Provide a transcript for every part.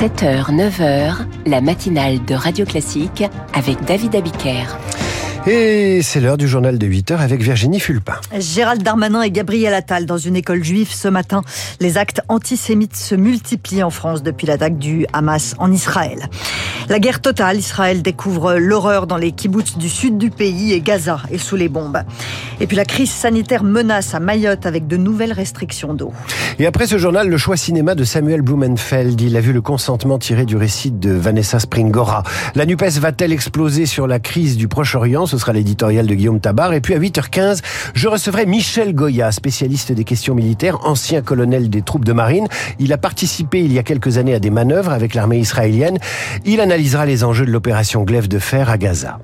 7h, 9h, la matinale de Radio Classique avec David Abiker. Et c'est l'heure du journal de 8 heures avec Virginie Fulpin. Gérald Darmanin et Gabriel Attal dans une école juive ce matin. Les actes antisémites se multiplient en France depuis l'attaque du Hamas en Israël. La guerre totale, Israël découvre l'horreur dans les kibbutz du sud du pays et Gaza est sous les bombes. Et puis la crise sanitaire menace à Mayotte avec de nouvelles restrictions d'eau. Et après ce journal, le choix cinéma de Samuel Blumenfeld. Il a vu le consentement tiré du récit de Vanessa Springora. La NUPES va-t-elle exploser sur la crise du Proche-Orient? Ce sera l'éditorial de Guillaume Tabar. Et puis à 8h15, je recevrai Michel Goya, spécialiste des questions militaires, ancien colonel des troupes de marine. Il a participé il y a quelques années à des manœuvres avec l'armée israélienne. Il analysera les enjeux de l'opération Glaive de fer à Gaza.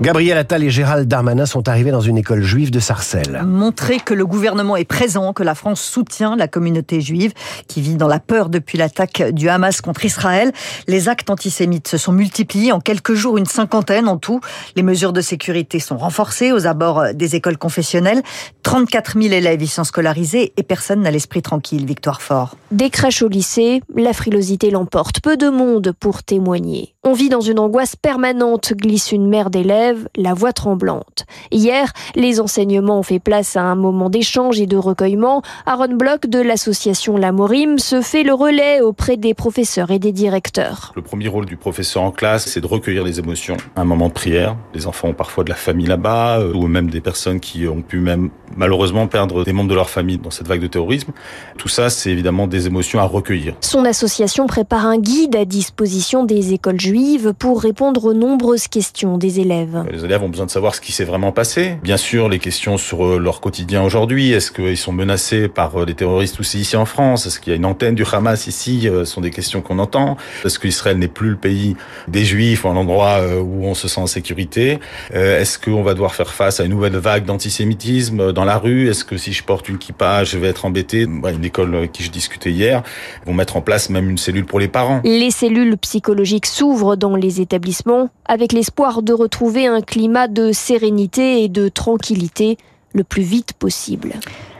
Gabriel Attal et Gérald Darmanin sont arrivés dans une école juive de Sarcelles. Montrer que le gouvernement est présent, que la France soutient la communauté juive qui vit dans la peur depuis l'attaque du Hamas contre Israël. Les actes antisémites se sont multipliés en quelques jours, une cinquantaine en tout. Les mesures de sécurité sont renforcées aux abords des écoles confessionnelles. 34 000 élèves y sont scolarisés et personne n'a l'esprit tranquille. Victoire Fort. Des crèches au lycée, la frilosité l'emporte. Peu de monde pour témoigner. On vit dans une angoisse permanente, glisse une mère d'élèves, la voix tremblante. Hier, les enseignements ont fait place à un moment d'échange et de recueillement. Aaron Bloch de l'association Lamorim se fait le relais auprès des professeurs et des directeurs. Le premier rôle du professeur en classe, c'est de recueillir les émotions. Un moment de prière. Les enfants ont parfois de la famille là-bas, euh, ou même des personnes qui ont pu même malheureusement perdre des membres de leur famille dans cette vague de terrorisme. Tout ça, c'est évidemment des émotions à recueillir. Son association prépare un guide à disposition des écoles juives pour répondre aux nombreuses questions des élèves. Les élèves ont besoin de savoir ce qui s'est vraiment passé. Bien sûr, les questions sur euh, leur quotidien aujourd'hui. Est-ce qu'ils sont menacés par euh, des terroristes aussi ici en France? Est-ce qu'il y a une antenne du Hamas ici? Ce euh, sont des questions qu'on entend. Est-ce qu'Israël n'est plus le pays des Juifs, un endroit où on se sent en sécurité? Est-ce qu'on va devoir faire face à une nouvelle vague d'antisémitisme dans la rue? Est-ce que si je porte une kippa, je vais être embêté? Une école avec qui je discutais hier vont mettre en place même une cellule pour les parents. Les cellules psychologiques s'ouvrent dans les établissements avec l'espoir de retrouver un climat de sérénité et de tranquillité le plus vite possible.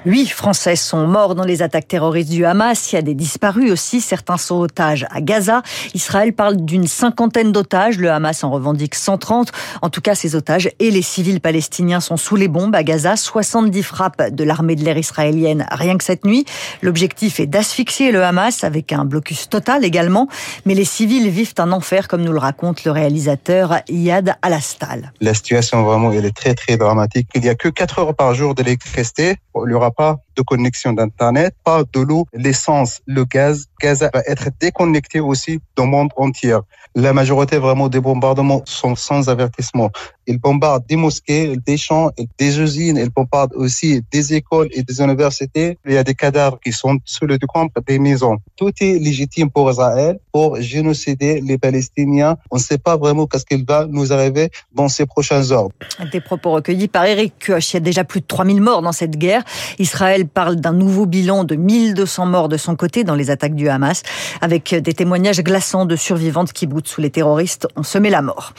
Huit Français sont morts dans les attaques terroristes du Hamas. Il y a des disparus aussi. Certains sont otages à Gaza. Israël parle d'une cinquantaine d'otages. Le Hamas en revendique 130. En tout cas, ces otages et les civils palestiniens sont sous les bombes à Gaza. 70 frappes de l'armée de l'air israélienne rien que cette nuit. L'objectif est d'asphyxier le Hamas avec un blocus total également. Mais les civils vivent un enfer, comme nous le raconte le réalisateur Yad Alastal. La situation vraiment, elle est très très dramatique. Il n'y a que 4 heures par jour d'électricité. Il n'y aura pas de connexion d'Internet, pas de l'eau, l'essence, le gaz. Gaz va être déconnecté aussi du monde entier. La majorité vraiment des bombardements sont sans avertissement. Ils bombardent des mosquées, des champs, des usines. Ils bombardent aussi des écoles et des universités. Il y a des cadavres qui sont sous le camp des maisons. Tout est légitime pour Israël pour génocider les Palestiniens. On ne sait pas vraiment qu'est-ce qu'il va nous arriver dans ces prochains heures. Des propos recueillis par Eric Kioch. Il y a déjà plus de 3000 morts dans cette guerre. Israël parle d'un nouveau bilan de 1200 morts de son côté dans les attaques du Hamas, avec des témoignages glaçants de survivantes qui boutent sous les terroristes ont semé la mort.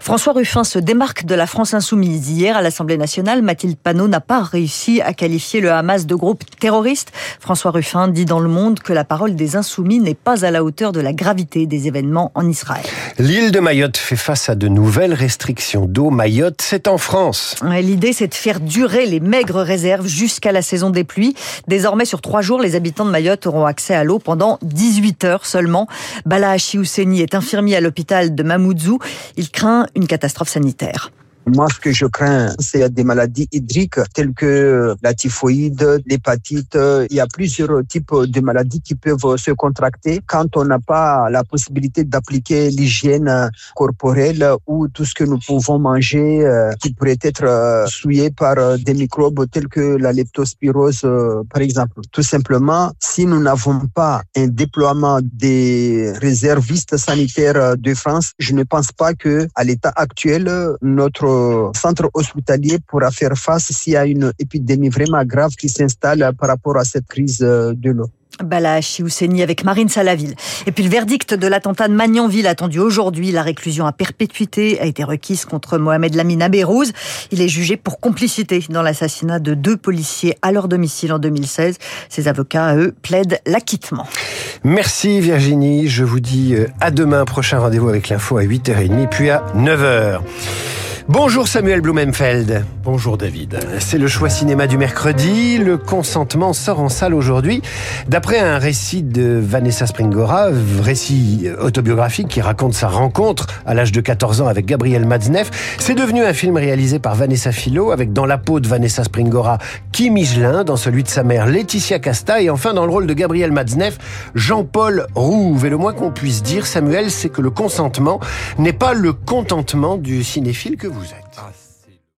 François Ruffin se démarque de la France insoumise. Hier, à l'Assemblée nationale, Mathilde Panot n'a pas réussi à qualifier le Hamas de groupe terroriste. François Ruffin dit dans Le Monde que la parole des insoumis n'est pas à la hauteur de la gravité des événements en Israël. L'île de Mayotte fait face à de nouvelles restrictions d'eau. Mayotte, c'est en France. L'idée, c'est de faire durer les maigres réserves jusqu'à la saison des pluies. Désormais, sur trois jours, les habitants de Mayotte auront accès à l'eau pendant 18 heures seulement. Bala Hachi est infirmier à l'hôpital de Mamoudzou. Il craint une catastrophe sanitaire. Moi, ce que je crains, c'est des maladies hydriques telles que la typhoïde, l'hépatite. Il y a plusieurs types de maladies qui peuvent se contracter quand on n'a pas la possibilité d'appliquer l'hygiène corporelle ou tout ce que nous pouvons manger euh, qui pourrait être euh, souillé par euh, des microbes tels que la leptospirose, par exemple. Tout simplement, si nous n'avons pas un déploiement des réservistes sanitaires de France, je ne pense pas que à l'état actuel, notre centre hospitalier pourra faire face s'il y a une épidémie vraiment grave qui s'installe par rapport à cette crise euh, de l'eau. Bala Husseini avec Marine Salaville. Et puis le verdict de l'attentat de Magnanville attendu aujourd'hui. La réclusion à perpétuité a été requise contre Mohamed Lamine Abérouz. Il est jugé pour complicité dans l'assassinat de deux policiers à leur domicile en 2016. Ses avocats, eux, plaident l'acquittement. Merci Virginie. Je vous dis euh, à demain. Prochain rendez-vous avec l'info à 8h30 puis à 9h. Bonjour Samuel Blumenfeld. Bonjour David. C'est le choix cinéma du mercredi. Le consentement sort en salle aujourd'hui. D'après un récit de Vanessa Springora, récit autobiographique qui raconte sa rencontre à l'âge de 14 ans avec Gabriel Matzneff, c'est devenu un film réalisé par Vanessa Philo avec dans la peau de Vanessa Springora Kim Michelin, dans celui de sa mère Laetitia Casta et enfin dans le rôle de Gabriel Matzneff, Jean-Paul Rouve. Et le moins qu'on puisse dire, Samuel, c'est que le consentement n'est pas le contentement du cinéphile que vous êtes.